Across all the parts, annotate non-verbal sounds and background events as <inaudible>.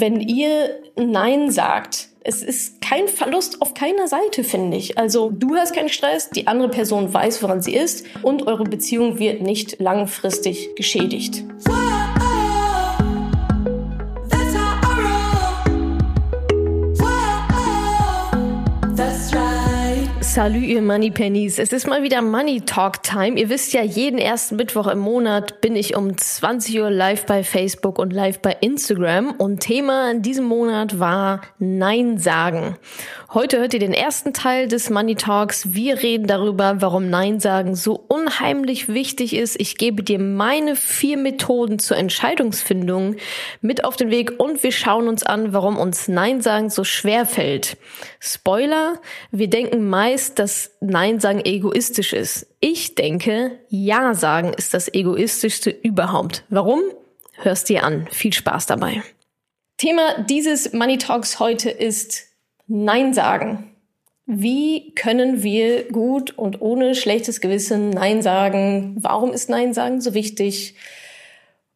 wenn ihr Nein sagt. Es ist kein Verlust auf keiner Seite, finde ich. Also du hast keinen Stress, die andere Person weiß, woran sie ist und eure Beziehung wird nicht langfristig geschädigt. Salü, ihr Money Pennies. Es ist mal wieder Money Talk Time. Ihr wisst ja, jeden ersten Mittwoch im Monat bin ich um 20 Uhr live bei Facebook und live bei Instagram. Und Thema in diesem Monat war Nein sagen. Heute hört ihr den ersten Teil des Money Talks. Wir reden darüber, warum Nein sagen so unheimlich wichtig ist. Ich gebe dir meine vier Methoden zur Entscheidungsfindung mit auf den Weg und wir schauen uns an, warum uns Nein sagen so schwer fällt. Spoiler, wir denken meist, dass Nein sagen egoistisch ist. Ich denke, Ja sagen ist das egoistischste überhaupt. Warum? Hörst dir an. Viel Spaß dabei. Thema dieses Money Talks heute ist Nein sagen. Wie können wir gut und ohne schlechtes Gewissen Nein sagen? Warum ist Nein sagen so wichtig?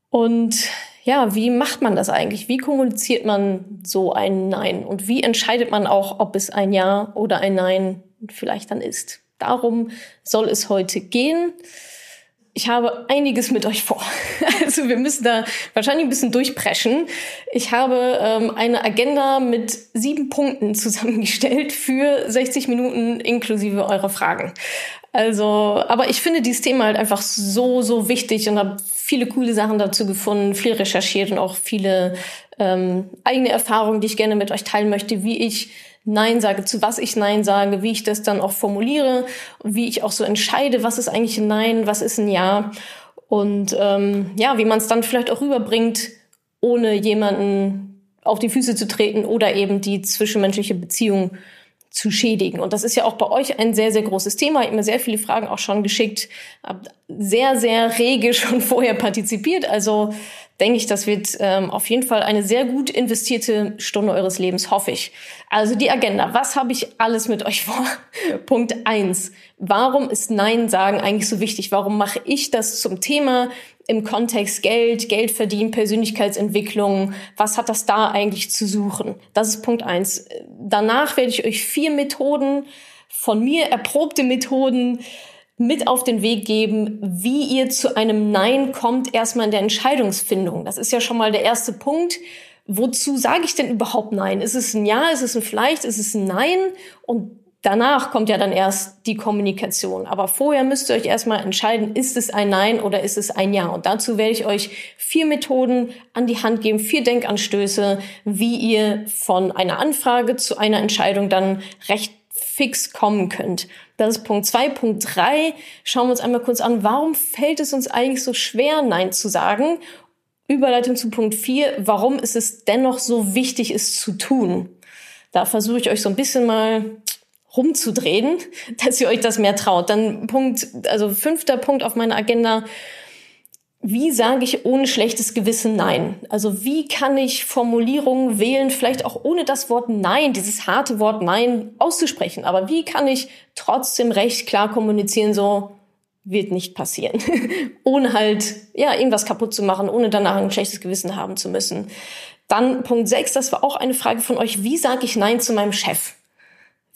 Und ja, wie macht man das eigentlich? Wie kommuniziert man so ein Nein? Und wie entscheidet man auch, ob es ein Ja oder ein Nein vielleicht dann ist? Darum soll es heute gehen ich habe einiges mit euch vor. <laughs> Also wir müssen da wahrscheinlich ein bisschen durchpreschen. Ich habe ähm, eine Agenda mit sieben Punkten <laughs> zusammengestellt für 60 Minuten inklusive eurer Fragen. Also, aber ich finde dieses Thema halt einfach so, so wichtig und habe viele coole Sachen dazu gefunden, viel recherchiert und auch viele ähm, eigene Erfahrungen, die ich gerne mit euch teilen möchte, wie ich Nein sage, zu was ich Nein sage, wie ich das dann auch formuliere, wie ich auch so entscheide, was ist eigentlich ein Nein, was ist ein Ja. Und ähm, ja, wie man es dann vielleicht auch rüberbringt, ohne jemanden auf die Füße zu treten oder eben die zwischenmenschliche Beziehung zu schädigen. Und das ist ja auch bei euch ein sehr, sehr großes Thema. Ich habe mir sehr viele Fragen auch schon geschickt, habe sehr, sehr rege schon <laughs> vorher partizipiert. Also denke ich, das wird ähm, auf jeden Fall eine sehr gut investierte Stunde eures Lebens, hoffe ich. Also die Agenda, was habe ich alles mit euch vor? <laughs> Punkt eins: Warum ist Nein sagen eigentlich so wichtig? Warum mache ich das zum Thema im Kontext Geld, Geld verdienen, Persönlichkeitsentwicklung? Was hat das da eigentlich zu suchen? Das ist Punkt eins. Danach werde ich euch vier Methoden von mir erprobte Methoden mit auf den Weg geben, wie ihr zu einem Nein kommt, erstmal in der Entscheidungsfindung. Das ist ja schon mal der erste Punkt. Wozu sage ich denn überhaupt Nein? Ist es ein Ja, ist es ein Vielleicht, ist es ein Nein? Und danach kommt ja dann erst die Kommunikation. Aber vorher müsst ihr euch erstmal entscheiden, ist es ein Nein oder ist es ein Ja? Und dazu werde ich euch vier Methoden an die Hand geben, vier Denkanstöße, wie ihr von einer Anfrage zu einer Entscheidung dann recht fix kommen könnt. Das ist Punkt zwei. Punkt drei. Schauen wir uns einmal kurz an, warum fällt es uns eigentlich so schwer, Nein zu sagen? Überleitung zu Punkt vier. Warum ist es dennoch so wichtig, es zu tun? Da versuche ich euch so ein bisschen mal rumzudrehen, <laughs> dass ihr euch das mehr traut. Dann Punkt, also fünfter Punkt auf meiner Agenda wie sage ich ohne schlechtes Gewissen Nein? Also wie kann ich Formulierungen wählen, vielleicht auch ohne das Wort Nein, dieses harte Wort Nein auszusprechen, aber wie kann ich trotzdem recht klar kommunizieren, so wird nicht passieren, <laughs> ohne halt ja irgendwas kaputt zu machen, ohne danach ein schlechtes Gewissen haben zu müssen. Dann Punkt 6, das war auch eine Frage von euch, wie sage ich Nein zu meinem Chef?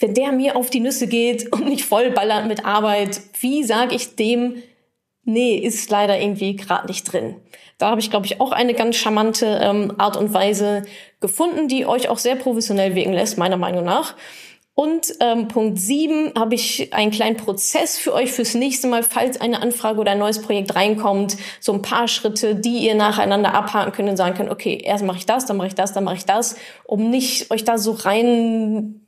Wenn der mir auf die Nüsse geht <laughs> und mich vollballert mit Arbeit, wie sage ich dem Nee, ist leider irgendwie gerade nicht drin. Da habe ich, glaube ich, auch eine ganz charmante ähm, Art und Weise gefunden, die euch auch sehr professionell wirken lässt, meiner Meinung nach. Und ähm, Punkt sieben habe ich einen kleinen Prozess für euch fürs nächste Mal, falls eine Anfrage oder ein neues Projekt reinkommt. So ein paar Schritte, die ihr nacheinander abhaken könnt und sagen könnt, okay, erst mache ich das, dann mache ich das, dann mache ich das, um nicht euch da so rein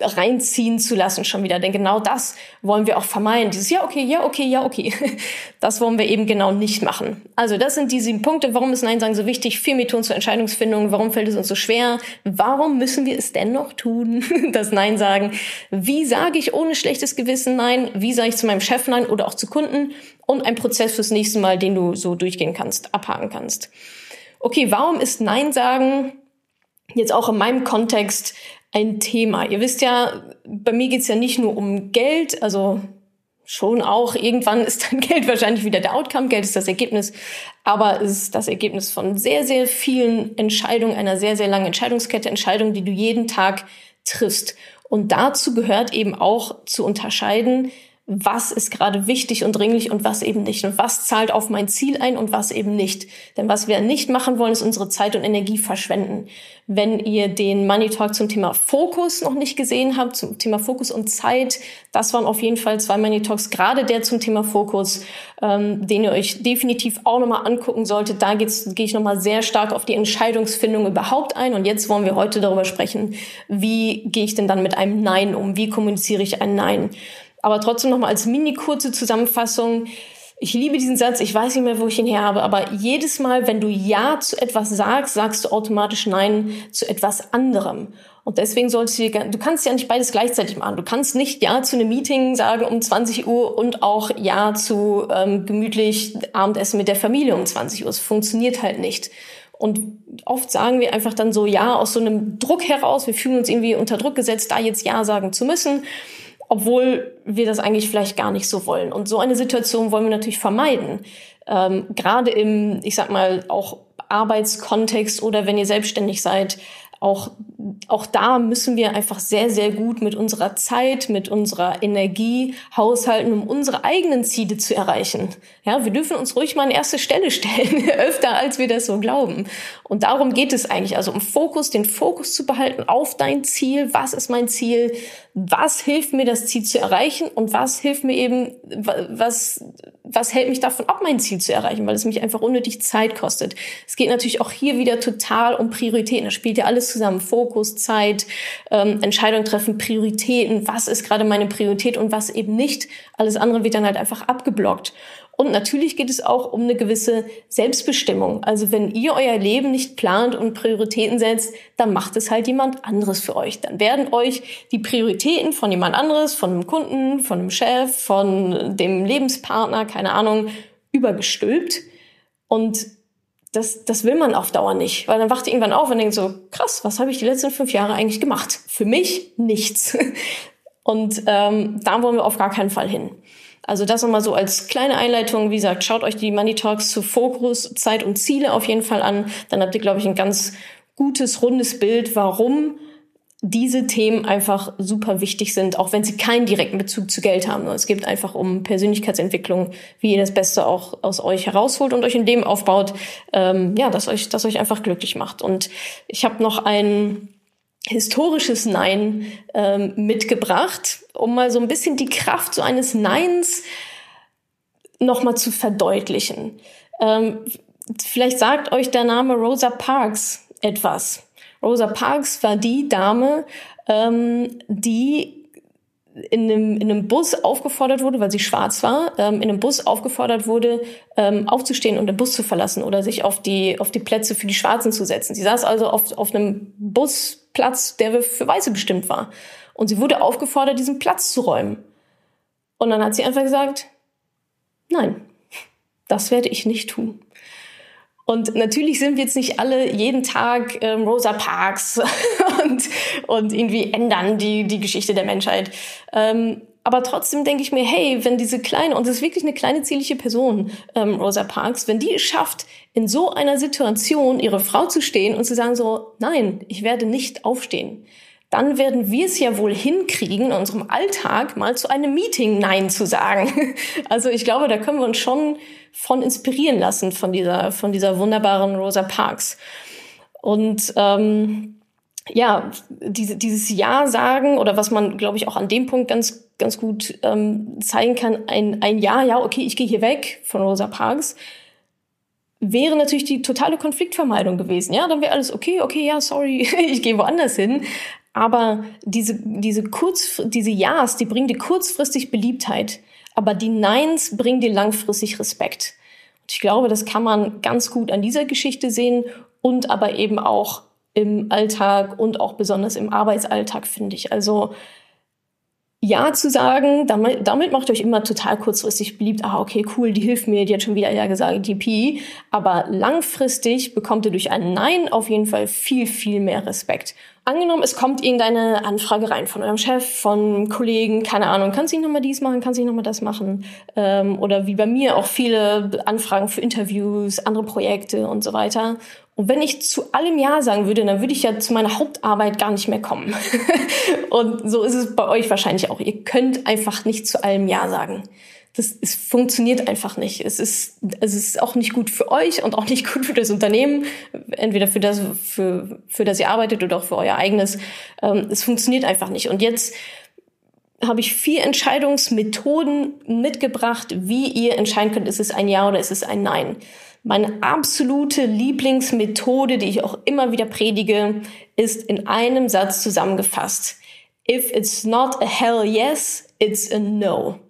reinziehen zu lassen schon wieder. Denn genau das wollen wir auch vermeiden. Dieses Ja, okay, ja, okay, ja, okay. <laughs> Das wollen wir eben genau nicht machen. Also das sind die sieben Punkte. Warum ist Nein sagen so wichtig? Vier Methoden zur Entscheidungsfindung. Warum fällt es uns so schwer? Warum müssen wir es dennoch tun? <laughs> Das Nein sagen. Wie sage ich ohne schlechtes Gewissen Nein? Wie sage ich zu meinem Chef Nein oder auch zu Kunden? Und ein Prozess fürs nächste Mal, den du so durchgehen kannst, abhaken kannst. Okay, warum ist Nein sagen jetzt auch in meinem Kontext ein Thema. Ihr wisst ja, bei mir geht's ja nicht nur um Geld, also schon auch. Irgendwann ist dann <laughs> Geld wahrscheinlich wieder der Outcome. Geld ist das Ergebnis. Aber es ist das Ergebnis von sehr, sehr vielen Entscheidungen, einer sehr, sehr langen Entscheidungskette, Entscheidungen, die du jeden Tag triffst. Und dazu gehört eben auch zu unterscheiden, was ist gerade wichtig und dringlich und was eben nicht und was zahlt auf mein Ziel ein und was eben nicht. Denn was wir nicht machen wollen, ist unsere Zeit und Energie verschwenden. Wenn ihr den Money Talk zum Thema Fokus noch nicht gesehen habt, zum Thema Fokus und Zeit, das waren auf jeden Fall zwei Money Talks, gerade der zum Thema Fokus, ähm, den ihr euch definitiv auch nochmal angucken solltet. Da gehe ich nochmal sehr stark auf die Entscheidungsfindung überhaupt ein. Und jetzt wollen wir heute darüber sprechen, wie gehe ich denn dann mit einem Nein um? Wie kommuniziere ich ein Nein? Aber trotzdem nochmal als mini kurze Zusammenfassung. Ich liebe diesen Satz, ich weiß nicht mehr, wo ich ihn her habe, aber jedes Mal, wenn du Ja zu etwas sagst, sagst du automatisch Nein zu etwas anderem. Und deswegen solltest du, du kannst ja nicht beides gleichzeitig machen. Du kannst nicht Ja zu einem Meeting sagen um 20 Uhr und auch Ja zu ähm, gemütlich Abendessen mit der Familie um 20 Uhr. Es funktioniert halt nicht. Und oft sagen wir einfach dann so Ja aus so einem Druck heraus. Wir fühlen uns irgendwie unter Druck gesetzt, da jetzt Ja sagen zu müssen obwohl wir das eigentlich vielleicht gar nicht so wollen. Und so eine Situation wollen wir natürlich vermeiden. Ähm, Gerade im, ich sag mal, auch Arbeitskontext oder wenn ihr selbstständig seid, auch, auch da müssen wir einfach sehr, sehr gut mit unserer Zeit, mit unserer Energie haushalten, um unsere eigenen Ziele zu erreichen. Ja, wir dürfen uns ruhig mal an erste Stelle stellen, <laughs> öfter als wir das so glauben. Und darum geht es eigentlich. Also um Fokus, den Fokus zu behalten auf dein Ziel. Was ist mein Ziel? Was hilft mir, das Ziel zu erreichen? Und was hilft mir eben, was, was hält mich davon ab, mein Ziel zu erreichen? Weil es mich einfach unnötig Zeit kostet. Es geht natürlich auch hier wieder total um Prioritäten. Da spielt ja alles zusammen. Fokus, Zeit, ähm, Entscheidung treffen, Prioritäten. Was ist gerade meine Priorität und was eben nicht? Alles andere wird dann halt einfach abgeblockt. Und natürlich geht es auch um eine gewisse Selbstbestimmung. Also wenn ihr euer Leben nicht plant und Prioritäten setzt, dann macht es halt jemand anderes für euch. Dann werden euch die Prioritäten von jemand anderes, von einem Kunden, von einem Chef, von dem Lebenspartner, keine Ahnung, übergestülpt. Und das, das will man auf Dauer nicht, weil dann wacht ihr irgendwann auf und denkt so, krass, was habe ich die letzten fünf Jahre eigentlich gemacht? Für mich nichts. <laughs> Und ähm, da wollen wir auf gar keinen Fall hin. Also das nochmal so als kleine Einleitung. Wie gesagt, schaut euch die Money Talks zu Fokus, Zeit und Ziele auf jeden Fall an. Dann habt ihr, glaube ich, ein ganz gutes, rundes Bild, warum diese Themen einfach super wichtig sind, auch wenn sie keinen direkten Bezug zu Geld haben. Es geht einfach um Persönlichkeitsentwicklung, wie ihr das Beste auch aus euch herausholt und euch in dem aufbaut, ähm, ja, dass euch, dass euch einfach glücklich macht. Und ich habe noch ein historisches Nein ähm, mitgebracht, um mal so ein bisschen die Kraft so eines Neins nochmal zu verdeutlichen. Ähm, vielleicht sagt euch der Name Rosa Parks etwas. Rosa Parks war die Dame, ähm, die in einem, in einem Bus aufgefordert wurde, weil sie schwarz war, ähm, in einem Bus aufgefordert wurde, ähm, aufzustehen und den Bus zu verlassen oder sich auf die, auf die Plätze für die Schwarzen zu setzen. Sie saß also auf, auf einem Busplatz, der für Weiße bestimmt war. Und sie wurde aufgefordert, diesen Platz zu räumen. Und dann hat sie einfach gesagt, nein, das werde ich nicht tun. Und natürlich sind wir jetzt nicht alle jeden Tag ähm, Rosa Parks <laughs> und, und irgendwie ändern die, die Geschichte der Menschheit. Ähm, aber trotzdem denke ich mir, hey, wenn diese kleine, und das ist wirklich eine kleine zierliche Person, ähm, Rosa Parks, wenn die es schafft, in so einer Situation ihre Frau zu stehen und zu sagen so, nein, ich werde nicht aufstehen, dann werden wir es ja wohl hinkriegen, in unserem Alltag mal zu einem Meeting Nein zu sagen. <laughs> Also ich glaube, da können wir uns schon von inspirieren lassen von dieser, von dieser wunderbaren Rosa Parks. Und ähm, ja, diese, dieses Ja sagen oder was man, glaube ich, auch an dem Punkt ganz, ganz gut ähm, zeigen kann, ein, ein Ja, ja, okay, ich gehe hier weg von Rosa Parks, wäre natürlich die totale Konfliktvermeidung gewesen. Ja, dann wäre alles okay, okay, ja, sorry, <laughs> ich gehe woanders hin. Aber diese, diese kurz, diese Ja's, die bringen dir kurzfristig Beliebtheit, aber die Neins bringen dir langfristig Respekt. Und ich glaube, das kann man ganz gut an dieser Geschichte sehen und aber eben auch im Alltag und auch besonders im Arbeitsalltag, finde ich. Also ja zu sagen, damit, damit macht euch immer total kurzfristig beliebt, ah, okay, cool, die hilft mir, die hat schon wieder Ja gesagt, DP. Aber langfristig bekommt ihr durch ein Nein auf jeden Fall viel, viel mehr Respekt. Angenommen, es kommt irgendeine Anfrage rein von eurem Chef, von Kollegen, keine Ahnung, du nicht nochmal dies machen, du nicht nochmal das machen? Ähm, oder wie bei mir auch viele Anfragen für Interviews, andere Projekte und so weiter. Und wenn ich zu allem Ja sagen würde, dann würde ich ja zu meiner Hauptarbeit gar nicht mehr kommen. <laughs> und so ist es bei euch wahrscheinlich auch. Ihr könnt einfach nicht zu allem Ja sagen das es funktioniert einfach nicht. Es ist, es ist auch nicht gut für euch und auch nicht <laughs> gut für das Unternehmen, entweder für das, für, für das ihr arbeitet oder auch für euer eigenes. Ähm, es funktioniert einfach nicht. Und jetzt habe ich vier Entscheidungsmethoden mitgebracht, wie ihr entscheiden könnt, ist es ein Ja oder ist es ein Nein. Meine absolute Lieblingsmethode, die ich auch immer wieder predige, ist in einem Satz zusammengefasst. If it's not a hell yes, it's a no.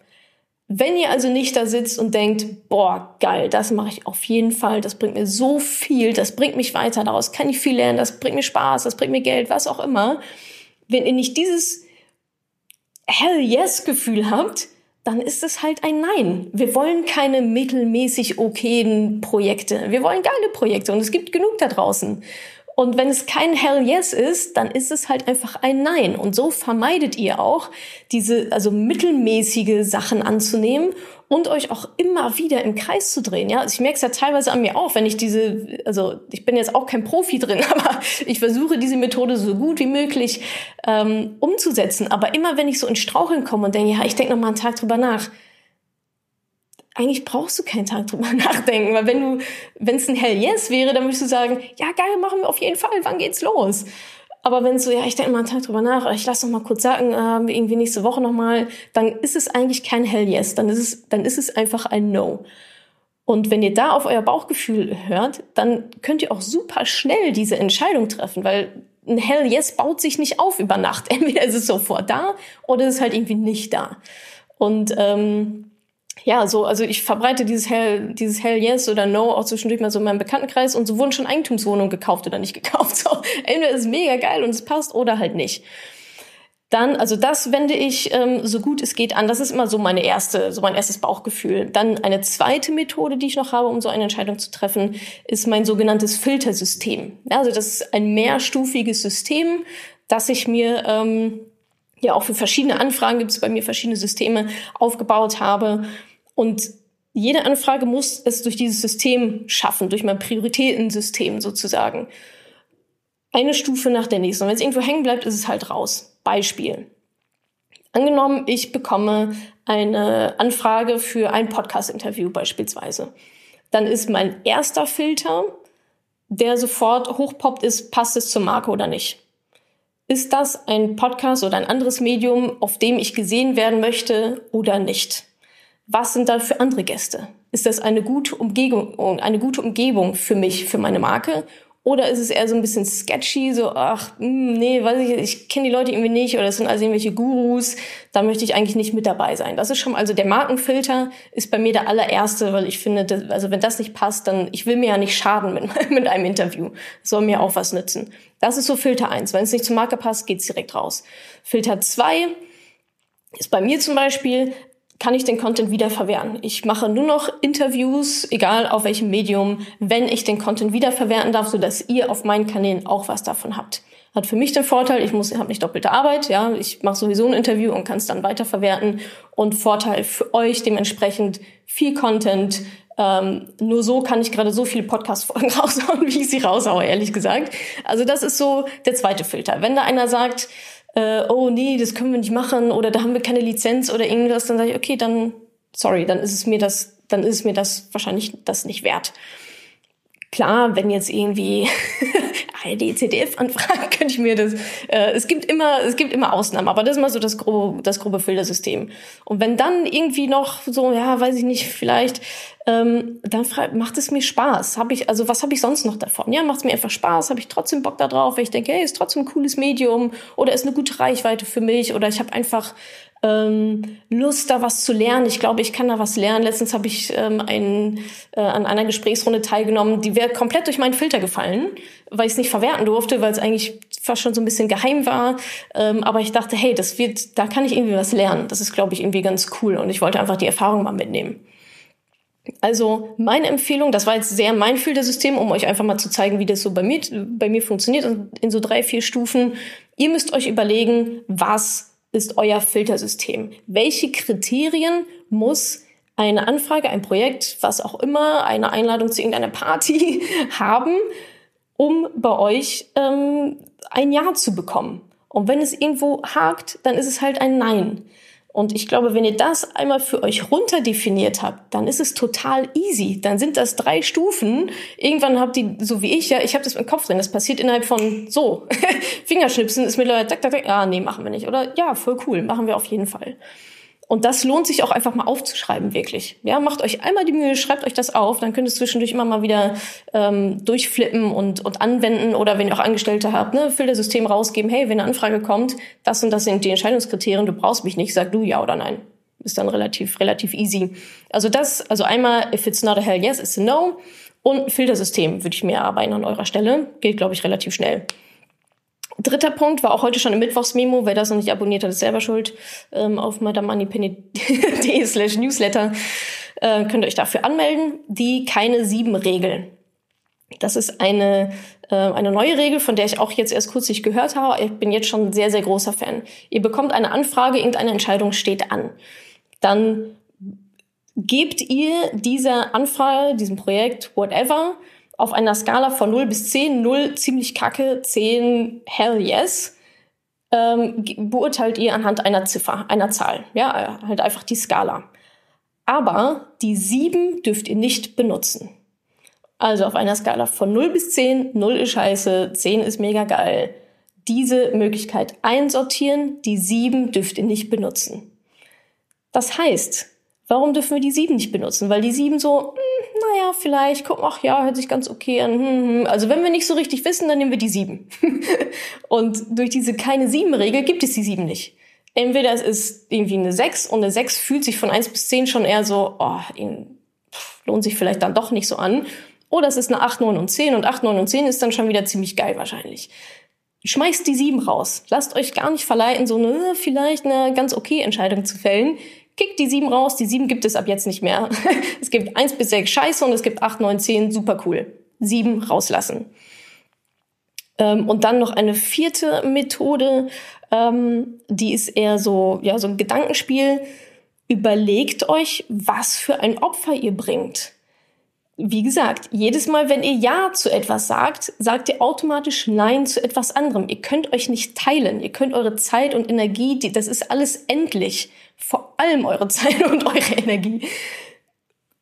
Wenn ihr also nicht da sitzt und denkt, boah, geil, das mache ich auf jeden Fall, das bringt mir so viel, das bringt mich weiter, daraus kann ich viel lernen, das bringt mir Spaß, das bringt mir Geld, was auch immer. Wenn ihr nicht dieses Hell yes Gefühl habt, dann ist es halt ein Nein. Wir wollen keine mittelmäßig okayen Projekte. Wir wollen geile Projekte und es gibt genug da draußen. Und wenn es kein Hell Yes ist, dann ist es halt einfach ein Nein. Und so vermeidet ihr auch, diese, also mittelmäßige Sachen anzunehmen und euch auch immer wieder im Kreis zu drehen. Ja, also ich merke es ja teilweise an mir auch, wenn ich diese, also ich bin jetzt auch kein Profi drin, <laughs> aber ich versuche diese Methode so gut wie möglich ähm, umzusetzen. Aber immer wenn ich so in Straucheln komme und denke, ja, ich denke noch mal einen Tag drüber nach, eigentlich brauchst du keinen Tag drüber <laughs> nachdenken, weil wenn du, wenn es ein Hell Yes wäre, dann würdest du sagen, ja geil, machen wir auf jeden Fall, wann geht's los? Aber wenn so, ja, ich denke mal einen Tag drüber nach, ich lass noch mal kurz sagen, äh, irgendwie nächste Woche noch mal, dann ist es eigentlich kein Hell Yes, dann ist es, dann ist es einfach ein No. Und wenn ihr da auf euer Bauchgefühl hört, dann könnt ihr auch super schnell diese Entscheidung treffen, weil ein Hell Yes baut sich nicht auf über Nacht. <laughs> Entweder ist es sofort da oder ist es halt irgendwie nicht da. Und ähm, ja, so, also ich verbreite dieses Hell, dieses Hell Yes oder No auch zwischendurch mal so in meinem Bekanntenkreis und so wurden schon Eigentumswohnungen gekauft oder nicht <laughs> gekauft. So, entweder ist es mega geil und es passt oder halt nicht. Dann, also das wende ich ähm, so gut es geht an. Das ist immer so meine erste, so mein erstes Bauchgefühl. Dann eine zweite Methode, die ich noch habe, um so eine Entscheidung zu treffen, ist mein sogenanntes Filtersystem. Also das ist ein mehrstufiges System, das ich mir ähm, ja auch für verschiedene Anfragen gibt es bei mir verschiedene Systeme aufgebaut habe. Und jede Anfrage muss es durch dieses System schaffen, durch mein Prioritätensystem sozusagen. Eine Stufe nach der nächsten. Und wenn es irgendwo hängen bleibt, ist es halt raus. Beispiel. Angenommen, ich bekomme eine Anfrage für ein Podcast-Interview beispielsweise. Dann ist mein erster Filter, der sofort hochpoppt, ist, passt es zur Marke oder nicht? Ist das ein Podcast oder ein anderes Medium, auf dem ich gesehen werden möchte oder nicht? Was sind da für andere Gäste? Ist das eine gute Umgebung, eine gute Umgebung für mich, für meine Marke? Oder ist es eher so ein bisschen sketchy, so, ach, hm, nee, weiß ich, ich kenne die Leute irgendwie nicht oder es sind also irgendwelche Gurus, da möchte ich eigentlich nicht mit dabei sein. Das ist schon, also der Markenfilter ist bei mir der allererste, weil ich finde, das, also wenn das nicht passt, dann, ich will mir ja nicht schaden mit, <laughs> mit einem Interview. Das soll mir auch was nützen. Das ist so Filter eins. Wenn es nicht zur Marke passt, geht's direkt raus. Filter zwei ist bei mir zum Beispiel, kann ich den Content wiederverwerten. Ich mache nur noch Interviews, egal auf welchem Medium, wenn ich den Content wiederverwerten darf, so dass ihr auf meinen Kanälen auch was davon habt. Hat für mich den Vorteil, ich muss, habe nicht doppelte Arbeit, ja, ich mache sowieso ein Interview und kann es dann weiterverwerten. Und Vorteil für euch dementsprechend viel Content. Ähm, nur so kann ich gerade so viele Podcast-Folgen <laughs> raushauen, wie ich sie raushaue, ehrlich gesagt. Also das ist so der zweite Filter. Wenn da einer sagt, äh, oh nee, das können wir nicht machen oder da haben wir keine Lizenz oder irgendwas, dann sage ich, okay, dann sorry, dann ist es mir das, dann ist es mir das wahrscheinlich das nicht wert. Klar, wenn jetzt irgendwie ARD, ZDF anfragen, könnte ich mir das. Äh, es gibt immer, es gibt immer Ausnahmen, aber das ist mal so das grobe, das grobe Filtersystem. Und wenn dann irgendwie noch so, ja, weiß ich nicht, vielleicht ähm, dann macht es mir Spaß. Hab ich, also was habe ich sonst noch davon? Ja, macht es mir einfach Spaß, habe ich trotzdem Bock da drauf, weil ich denke, hey, ist trotzdem ein cooles Medium oder ist eine gute Reichweite für mich oder ich habe einfach ähm, Lust, da was zu lernen. Ich glaube, ich kann da was lernen. Letztens habe ich ähm, ein, äh, an einer Gesprächsrunde teilgenommen, die wäre komplett durch meinen Filter gefallen, weil ich es nicht verwerten durfte, weil es eigentlich fast schon so ein bisschen geheim war. Ähm, aber ich dachte, hey, das wird, da kann ich irgendwie was lernen. Das ist, glaube ich, irgendwie ganz cool und ich wollte einfach die Erfahrung mal mitnehmen. Also meine Empfehlung, das war jetzt sehr mein Filtersystem, um euch einfach mal zu zeigen, wie das so bei mir, bei mir funktioniert, in so drei, vier Stufen. Ihr müsst euch überlegen, was ist euer Filtersystem? Welche Kriterien muss eine Anfrage, ein Projekt, was auch immer, eine Einladung zu irgendeiner Party <laughs> haben, um bei euch ähm, ein Ja zu bekommen? Und wenn es irgendwo hakt, dann ist es halt ein Nein. Und ich glaube, wenn ihr das einmal für euch runterdefiniert habt, dann ist es total easy. Dann sind das drei Stufen. Irgendwann habt ihr, so wie ich, ja, ich habe das im Kopf drin. Das passiert innerhalb von so. <laughs> Fingerschnipsen ist mittlerweile, tak, ah, nee, machen wir nicht. Oder ja, voll cool, machen wir auf jeden Fall. Und das lohnt sich auch einfach mal aufzuschreiben, wirklich. Ja, macht euch einmal die Mühe, schreibt euch das auf, dann könnt ihr es zwischendurch immer mal wieder ähm, durchflippen und, und anwenden. Oder wenn ihr auch Angestellte habt, ne, Filtersystem rausgeben, hey, wenn eine Anfrage kommt, das und das sind die Entscheidungskriterien, du brauchst mich nicht, sag du ja oder nein. Ist dann relativ, relativ easy. Also das, also einmal, if it's not a hell yes, it's a no. Und Filtersystem würde ich mir erarbeiten an eurer Stelle. Geht, glaube ich, relativ schnell. Dritter Punkt war auch heute schon im Mittwochsmemo. Wer das noch nicht abonniert hat, ist selber schuld. Ähm, auf madamoneypenny.de <laughs> slash newsletter äh, könnt ihr euch dafür anmelden. Die keine sieben Regeln. Das ist eine, äh, eine neue Regel, von der ich auch jetzt erst kürzlich gehört habe. Ich bin jetzt schon sehr, sehr großer Fan. Ihr bekommt eine Anfrage, irgendeine Entscheidung steht an. Dann gebt ihr dieser Anfrage, diesem Projekt, whatever, auf einer Skala von 0 bis 10, 0 ziemlich kacke, 10 hell yes, ähm, beurteilt ihr anhand einer Ziffer, einer Zahl. Ja, halt einfach die Skala. Aber die 7 dürft ihr nicht benutzen. Also auf einer Skala von 0 bis 10, 0 ist scheiße, 10 ist mega geil. Diese Möglichkeit einsortieren, die 7 dürft ihr nicht benutzen. Das heißt, Warum dürfen wir die sieben nicht benutzen? Weil die sieben so, naja, vielleicht, guck, ach ja, hört sich ganz okay an. Hm, hm. Also wenn wir nicht so richtig wissen, dann nehmen wir die sieben. <laughs> und durch diese keine sieben Regel gibt es die sieben nicht. Entweder es ist irgendwie eine sechs und eine sechs fühlt sich von eins bis zehn schon eher so, oh, lohnt sich vielleicht dann doch nicht so an. Oder es ist eine acht, neun und zehn und acht, neun und zehn ist dann schon wieder ziemlich geil wahrscheinlich. Schmeißt die sieben raus. Lasst euch gar nicht verleiten, so eine vielleicht eine ganz okay Entscheidung zu fällen Kickt die sieben raus, die sieben gibt es ab jetzt nicht mehr. <laughs> es gibt eins bis sechs scheiße und es gibt acht, neun, zehn, super cool. Sieben rauslassen. Ähm, und dann noch eine vierte Methode, ähm, die ist eher so, ja, so ein Gedankenspiel. Überlegt euch, was für ein Opfer ihr bringt wie gesagt, jedes Mal, wenn ihr Ja zu etwas sagt, sagt ihr automatisch Nein zu etwas anderem. Ihr könnt euch nicht teilen. Ihr könnt eure Zeit und Energie, das ist alles endlich. Vor allem eure <laughs> Zeit und eure Energie.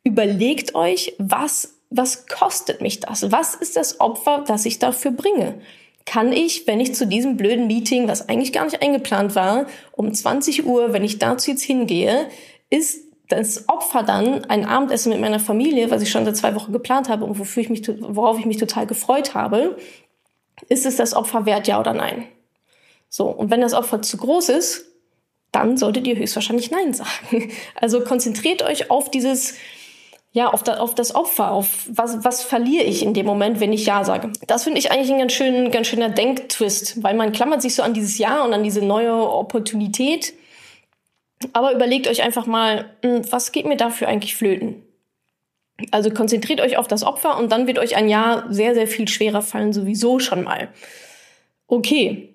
Überlegt euch, was, was kostet mich das? Was ist das Opfer, das ich dafür bringe? Kann ich, wenn ich zu diesem blöden Meeting, was eigentlich gar nicht eingeplant war, um 20 Uhr, wenn ich dazu jetzt hingehe, ist das Opfer dann ein Abendessen mit meiner Familie, was ich schon seit zwei Wochen geplant habe und wofür ich mich, worauf ich mich total gefreut habe, ist es das Opfer wert, ja oder nein? So. Und wenn das Opfer zu groß ist, dann solltet ihr höchstwahrscheinlich Nein sagen. <laughs> Also konzentriert euch auf dieses, ja, auf, da, auf das Opfer, auf was, was verliere ich in dem Moment, wenn ich Ja sage. Das finde ich eigentlich ein ganz, schön, ganz schöner Denktwist, weil man klammert sich so an dieses Ja und an diese neue Opportunität aber überlegt euch einfach mal, hm, was geht mir dafür eigentlich flöten? Also konzentriert euch auf das Opfer und dann wird euch ein Jahr sehr, sehr viel schwerer fallen, sowieso schon mal. Okay,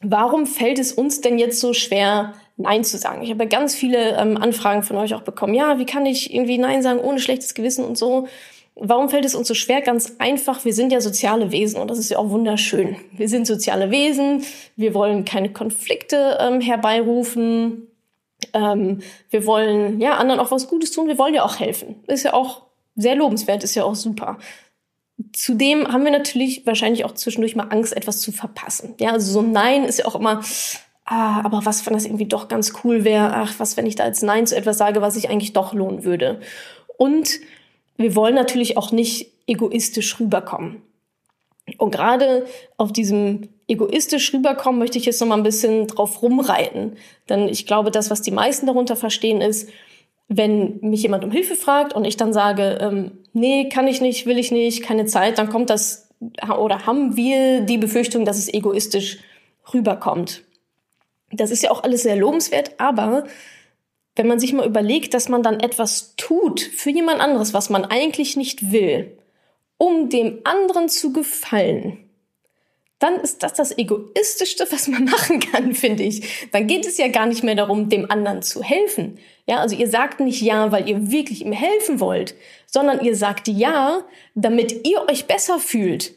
warum fällt es uns denn jetzt so schwer, Nein zu sagen? Ich habe ganz viele ähm, Anfragen von euch auch bekommen. Ja, wie kann ich irgendwie Nein sagen ohne schlechtes Gewissen und so? Warum fällt es uns so schwer? Ganz einfach, wir sind ja soziale Wesen und das ist ja auch wunderschön. Wir sind soziale Wesen, wir wollen keine Konflikte ähm, herbeirufen, ähm, wir wollen ja anderen auch was Gutes tun. Wir wollen ja auch helfen. Ist ja auch sehr lobenswert, ist ja auch super. Zudem haben wir natürlich wahrscheinlich auch zwischendurch mal Angst, etwas zu verpassen. Ja, also so ein Nein ist ja auch immer, ah, aber was, wenn das irgendwie doch ganz cool wäre? Ach, was, wenn ich da als Nein zu etwas sage, was sich eigentlich doch lohnen würde? Und wir wollen natürlich auch nicht egoistisch rüberkommen. Und gerade auf diesem egoistisch rüberkommen möchte ich jetzt noch mal ein bisschen drauf rumreiten. Denn ich glaube, das, was die meisten darunter verstehen, ist, wenn mich jemand um Hilfe fragt und ich dann sage, ähm, nee, kann ich nicht, will ich nicht, keine Zeit, dann kommt das oder haben wir die Befürchtung, dass es egoistisch rüberkommt. Das ist ja auch alles sehr lobenswert, aber wenn man sich mal überlegt, dass man dann etwas tut für jemand anderes, was man eigentlich nicht will, um dem anderen zu gefallen, dann ist das das Egoistischste, was man <laughs> machen kann, finde ich. Dann geht es ja gar nicht mehr darum, dem anderen zu helfen. Ja, also ihr sagt nicht ja, weil ihr wirklich ihm helfen wollt, sondern ihr sagt ja, damit ihr euch besser fühlt.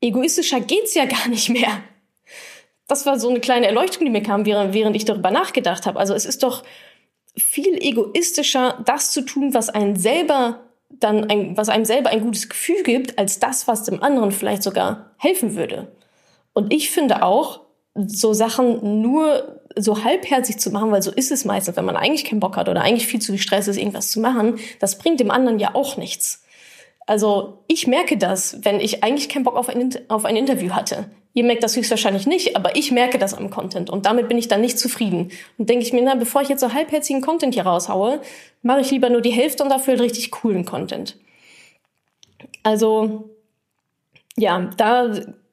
Egoistischer geht's ja gar nicht mehr. Das war so eine kleine Erleuchtung, die mir kam, während, ich darüber nachgedacht habe. Also es ist doch viel egoistischer, das zu tun, was einen selber dann ein, was einem selber ein gutes Gefühl gibt, als das, was dem anderen vielleicht sogar helfen würde. Und ich finde auch, so Sachen nur so halbherzig zu machen, weil so ist es meistens, wenn man eigentlich keinen Bock hat oder eigentlich viel zu gestresst ist, irgendwas zu machen, das bringt dem anderen ja auch nichts. Also ich merke das, wenn ich eigentlich keinen Bock auf ein, auf ein Interview hatte. Ihr merkt das höchstwahrscheinlich nicht, aber ich merke das am Content und damit bin ich dann nicht zufrieden. Und denke ich mir, na, bevor ich jetzt so halbherzigen Content hier raushaue, mache ich lieber nur die Hälfte und dafür richtig coolen Content. Also, ja, da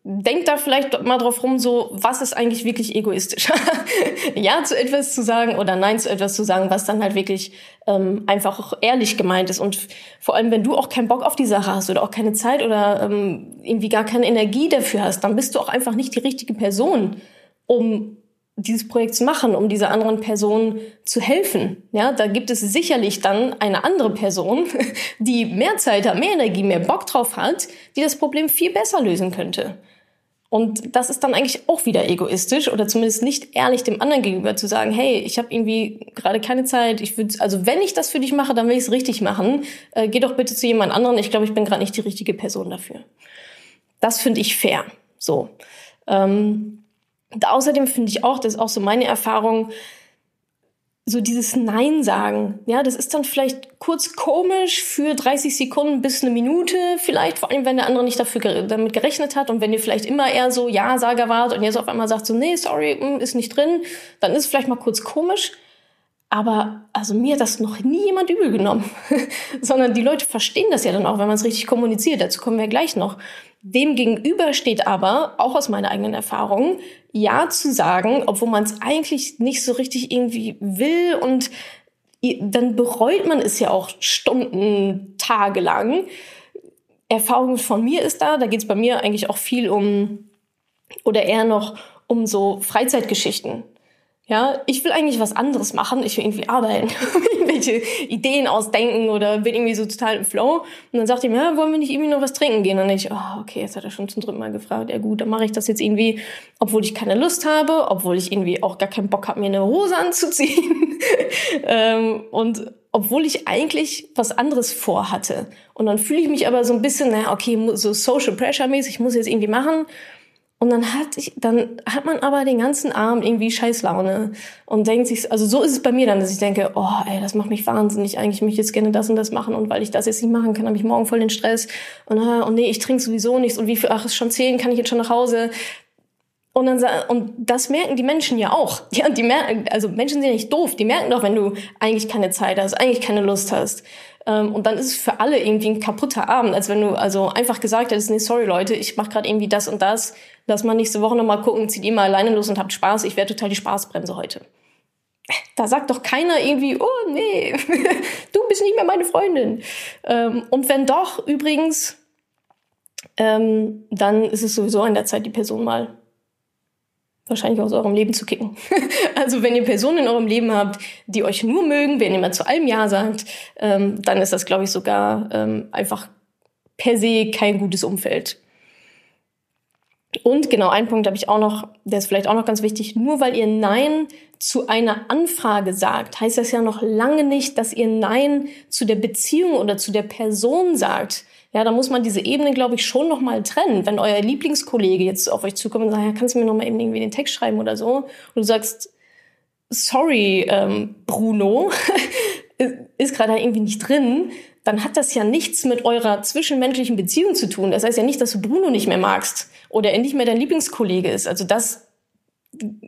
denkt da vielleicht mal drauf rum, so, was ist eigentlich wirklich egoistisch? <laughs> ja zu etwas zu sagen oder nein zu etwas zu sagen, was dann halt wirklich ähm, einfach auch ehrlich gemeint ist. Und vor allem, wenn du auch keinen Bock auf die Sache hast oder auch keine Zeit oder ähm, irgendwie gar keine Energie dafür hast, dann bist du auch einfach nicht die richtige Person, um dieses Projekt zu machen, um dieser anderen Person zu helfen. Ja, da gibt es sicherlich dann eine andere Person, <laughs> die mehr Zeit hat, mehr Energie, mehr Bock drauf hat, die das Problem viel besser lösen könnte. Und das ist dann eigentlich auch wieder egoistisch oder zumindest nicht ehrlich dem anderen gegenüber zu sagen, hey, ich habe irgendwie gerade keine Zeit. Ich würde, also wenn ich das für dich mache, dann will ich es richtig machen. Äh, geh doch bitte zu jemand anderen. Ich glaube, ich bin gerade nicht die richtige Person dafür. Das finde ich fair. So. Ähm, außerdem finde ich auch, das ist auch so meine Erfahrung, so dieses Nein sagen, ja, das ist dann vielleicht kurz komisch für 30 Sekunden bis eine Minute vielleicht, vor allem wenn der andere nicht dafür damit gerechnet hat und wenn ihr vielleicht immer eher so Ja-Sager wart und jetzt auf einmal sagt so, nee, sorry, hm, ist nicht drin, dann ist es vielleicht mal kurz komisch. Aber also mir hat das noch nie jemand übel genommen, <laughs> sondern die Leute verstehen das ja dann auch, wenn man es richtig kommuniziert. Dazu kommen wir gleich noch. Dem gegenüber steht aber, auch aus meiner eigenen Erfahrung, Ja zu sagen, obwohl man es eigentlich nicht so richtig irgendwie will und dann bereut man es ja auch Stunden, Tage lang. Erfahrung von mir ist da, da geht es bei mir eigentlich auch viel um, oder eher noch um so Freizeitgeschichten. Ja, ich will eigentlich was anderes machen. Ich will irgendwie arbeiten, <laughs> irgendwelche Ideen ausdenken oder bin irgendwie so total im Flow. Und dann sagt mir, ja, wollen wir nicht irgendwie noch was trinken gehen? Und ich, oh, okay, jetzt hat er schon zum dritten Mal gefragt. Ja gut, dann mache ich das jetzt irgendwie, obwohl ich keine Lust habe, obwohl ich irgendwie auch gar keinen Bock habe, mir eine Hose <laughs> anzuziehen. ähm, und obwohl ich eigentlich was anderes vorhatte. Und dann fühle ich mich aber so ein bisschen, naja, okay, so Social Pressure mäßig, muss ich jetzt irgendwie machen. Und dann hat ich, dann hat man aber den ganzen Abend irgendwie Scheißlaune und denkt sich, also so ist es bei mir dann, dass ich denke, oh, ey, das macht mich wahnsinnig. Eigentlich möchte ich jetzt gerne das und das machen und weil ich das jetzt nicht machen kann, habe ich morgen voll den Stress und, äh, und nee, ich trinke sowieso nichts und wie viel, ach, ist schon zehn, kann ich jetzt schon nach Hause? Und dann und das merken die Menschen ja auch. <laughs> Ja, die merken, also Menschen sind ja nicht doof. Die merken doch, wenn du eigentlich keine Zeit hast, eigentlich keine Lust hast. Ähm, und dann ist es für alle irgendwie ein kaputter Abend, als wenn du also einfach gesagt hättest, nee, sorry Leute, ich mache gerade irgendwie das und das. Lass mal nächste Woche nochmal gucken, zieht ihr mal alleine los und habt Spaß. Ich werde total die Spaßbremse heute. Da sagt doch keiner irgendwie, oh nee, <laughs> du bist nicht mehr meine Freundin. Ähm, und wenn doch, übrigens, ähm, dann ist es sowieso an der Zeit, die Person mal wahrscheinlich aus eurem Leben zu kicken. <laughs> also wenn ihr Personen in eurem Leben habt, die euch nur mögen, wenn ihr mal zu allem Ja sagt, ähm, dann ist das, glaube ich, sogar ähm, einfach per se kein gutes Umfeld. Und genau, ein Punkt habe ich auch noch, der ist vielleicht auch noch ganz wichtig. Nur weil ihr Nein zu einer Anfrage sagt, heißt das ja noch lange nicht, dass ihr Nein zu der Beziehung oder zu der Person sagt. Ja, da muss man diese Ebene, glaube ich, schon noch mal trennen. Wenn euer Lieblingskollege jetzt auf euch zukommt und sagt, ja, kannst du mir noch mal eben irgendwie den Text schreiben oder so, und du sagst, sorry, ähm, Bruno, <laughs> ist gerade irgendwie nicht drin, dann hat das ja nichts mit eurer zwischenmenschlichen Beziehung zu tun. Das heißt ja nicht, dass du Bruno nicht mehr magst oder er nicht mehr dein Lieblingskollege ist. Also das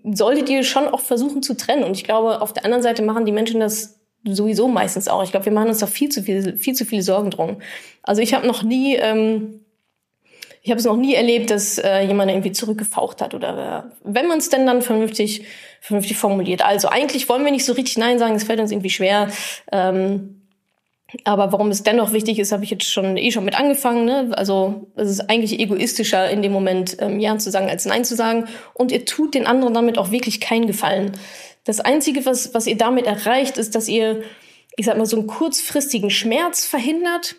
solltet ihr schon auch versuchen zu trennen. Und ich glaube, auf der anderen Seite machen die Menschen das sowieso meistens auch. Ich glaube, wir machen uns da viel zu viel, viel zu viele Sorgen drum. Also ich habe noch nie ähm, Ich habe es noch nie erlebt, dass äh, jemand irgendwie zurückgefaucht hat oder äh, wenn man es denn dann vernünftig, vernünftig formuliert. Also eigentlich wollen wir nicht so richtig Nein sagen, es fällt uns irgendwie schwer. Ähm, aber warum es dennoch wichtig ist, habe ich jetzt schon eh schon mit angefangen. Ne? Also es ist eigentlich egoistischer, in dem Moment ähm, Ja zu sagen, als Nein zu sagen. Und ihr tut den anderen damit auch wirklich keinen Gefallen. Das Einzige, was, was ihr damit erreicht, ist, dass ihr, ich sag mal, so einen kurzfristigen Schmerz verhindert,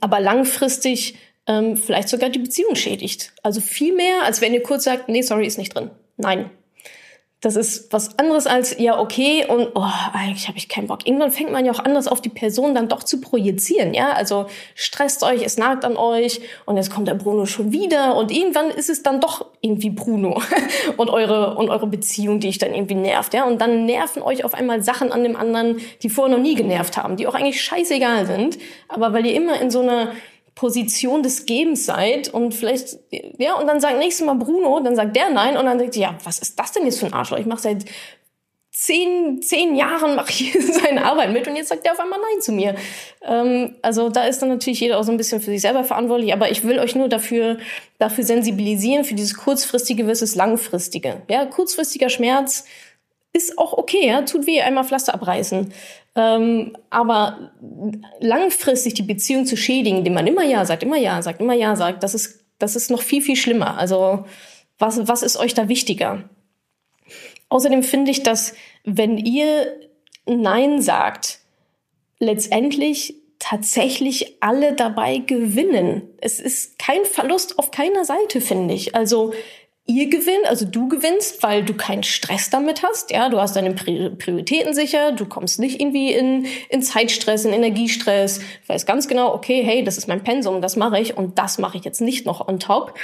aber langfristig ähm, vielleicht sogar die Beziehung schädigt. Also viel mehr, als wenn ihr kurz sagt, nee, sorry, ist nicht drin. Nein, das ist was anderes als, ja, okay, und oh, eigentlich habe ich keinen Bock. Irgendwann fängt man ja auch an, das auf die Person dann doch zu projizieren, ja. Also stresst euch, es nagt an euch und jetzt kommt der Bruno schon wieder und irgendwann ist es dann doch irgendwie Bruno <laughs> und eure, und eure Beziehung, die ich dann irgendwie nervt, ja. Und dann nerven euch auf einmal Sachen an dem anderen, die vorher noch nie genervt haben, die auch eigentlich scheißegal sind. Aber weil ihr immer in so einer Position des Gebens seid und vielleicht, ja, und dann sagt nächstes Mal Bruno, dann sagt der nein und dann denkt ihr, ja, was ist das denn jetzt für ein Arschloch? Ich mache seit zehn, zehn Jahren mache ich <laughs> seine Arbeit mit und jetzt sagt der auf einmal Nein zu mir. Ähm, also da ist dann natürlich jeder auch so ein bisschen für sich selber verantwortlich, aber ich will euch nur dafür, dafür sensibilisieren, für dieses kurzfristige versus langfristige. Ja, kurzfristiger Schmerz ist auch okay, ja, tut weh, einmal Pflaster abreißen. Ähm, aber langfristig die Beziehung zu schädigen, indem man immer Ja sagt, immer Ja sagt, immer Ja sagt, das ist, das ist noch viel, viel schlimmer. Also was, was ist euch da wichtiger? Außerdem finde ich, dass wenn ihr Nein sagt, letztendlich tatsächlich alle dabei gewinnen. Es ist kein Verlust auf keiner Seite, finde ich. Also ihr gewinnt, also du gewinnst, weil du keinen Stress damit hast. Ja, du hast deine Prioritäten sicher, du kommst nicht irgendwie in, in Zeitstress, in Energiestress, weißt ganz genau, okay, hey, das ist mein Pensum, das mache ich und das mache ich jetzt nicht noch on top.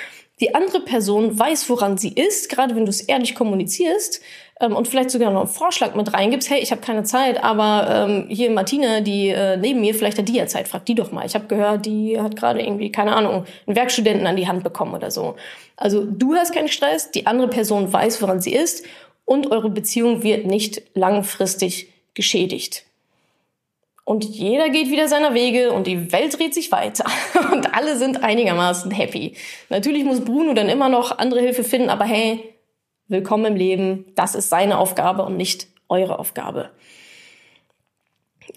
Die andere Person weiß, woran sie ist, gerade wenn du es ehrlich kommunizierst ähm, und vielleicht sogar noch einen Vorschlag mit reingibst, hey, ich habe keine Zeit, aber ähm, hier Martina, die äh, neben mir, vielleicht hat die ja Zeit, frag die doch mal. Ich habe gehört, die hat gerade irgendwie, keine Ahnung, einen Werkstudenten an die Hand bekommen oder so. Also du hast keinen Stress, die andere Person weiß, woran sie ist und eure Beziehung wird nicht langfristig geschädigt. Und jeder geht wieder seiner Wege und die Welt dreht sich weiter. <laughs> Und alle sind einigermaßen happy. Natürlich muss Bruno dann immer noch andere Hilfe finden, aber hey, willkommen im Leben. Das ist seine Aufgabe und nicht eure Aufgabe.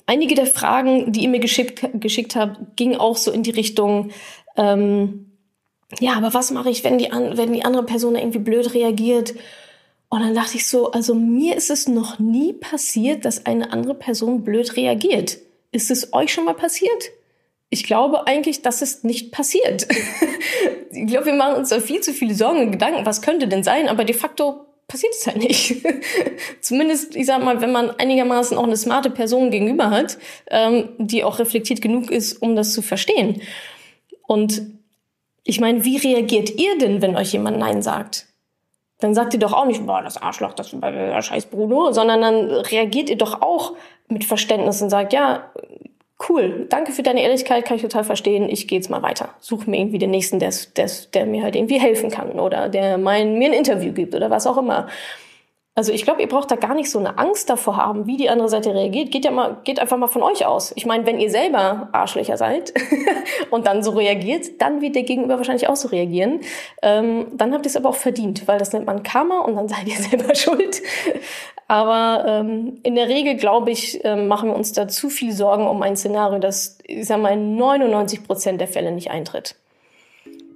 Einige der Fragen, die ihr mir geschickt, geschickt habt, gingen auch so in die Richtung, ähm, ja, aber was mache ich, wenn die, wenn die andere Person irgendwie blöd reagiert? Und dann dachte ich so, also mir ist es noch nie passiert, dass eine andere Person blöd reagiert. Ist es euch schon mal passiert? Ich glaube eigentlich, dass es nicht passiert. <laughs> ich glaube, wir machen uns da viel zu viele Sorgen und Gedanken, was könnte denn sein, aber de facto passiert es halt nicht. <laughs> Zumindest, ich sag mal, wenn man einigermaßen auch eine smarte Person gegenüber hat, ähm, die auch reflektiert genug ist, um das zu verstehen. Und ich meine, wie reagiert ihr denn, wenn euch jemand Nein sagt? Dann sagt ihr doch auch nicht, boah, das Arschloch, das der scheiß Bruno, sondern dann reagiert ihr doch auch mit Verständnis und sagt, ja, cool, danke für deine Ehrlichkeit, kann ich total verstehen, ich gehe jetzt mal weiter. Such mir irgendwie den nächsten, der, der, der mir halt irgendwie helfen kann oder der mein, mir ein Interview gibt oder was auch immer. Also ich glaube, ihr braucht da gar nicht so eine Angst davor haben, wie die andere Seite reagiert. Geht ja mal, geht einfach mal von euch aus. Ich meine, wenn ihr selber Arschlöcher seid <laughs> und dann so reagiert, dann wird der Gegenüber wahrscheinlich auch so reagieren. Ähm, dann habt ihr es aber auch verdient, weil das nennt man Karma und dann <laughs> seid ihr selber schuld. Aber ähm, in der Regel, glaube ich, ähm, machen wir uns da zu viel Sorgen um ein Szenario, das, ich sag mal, in 99 Prozent der Fälle nicht eintritt.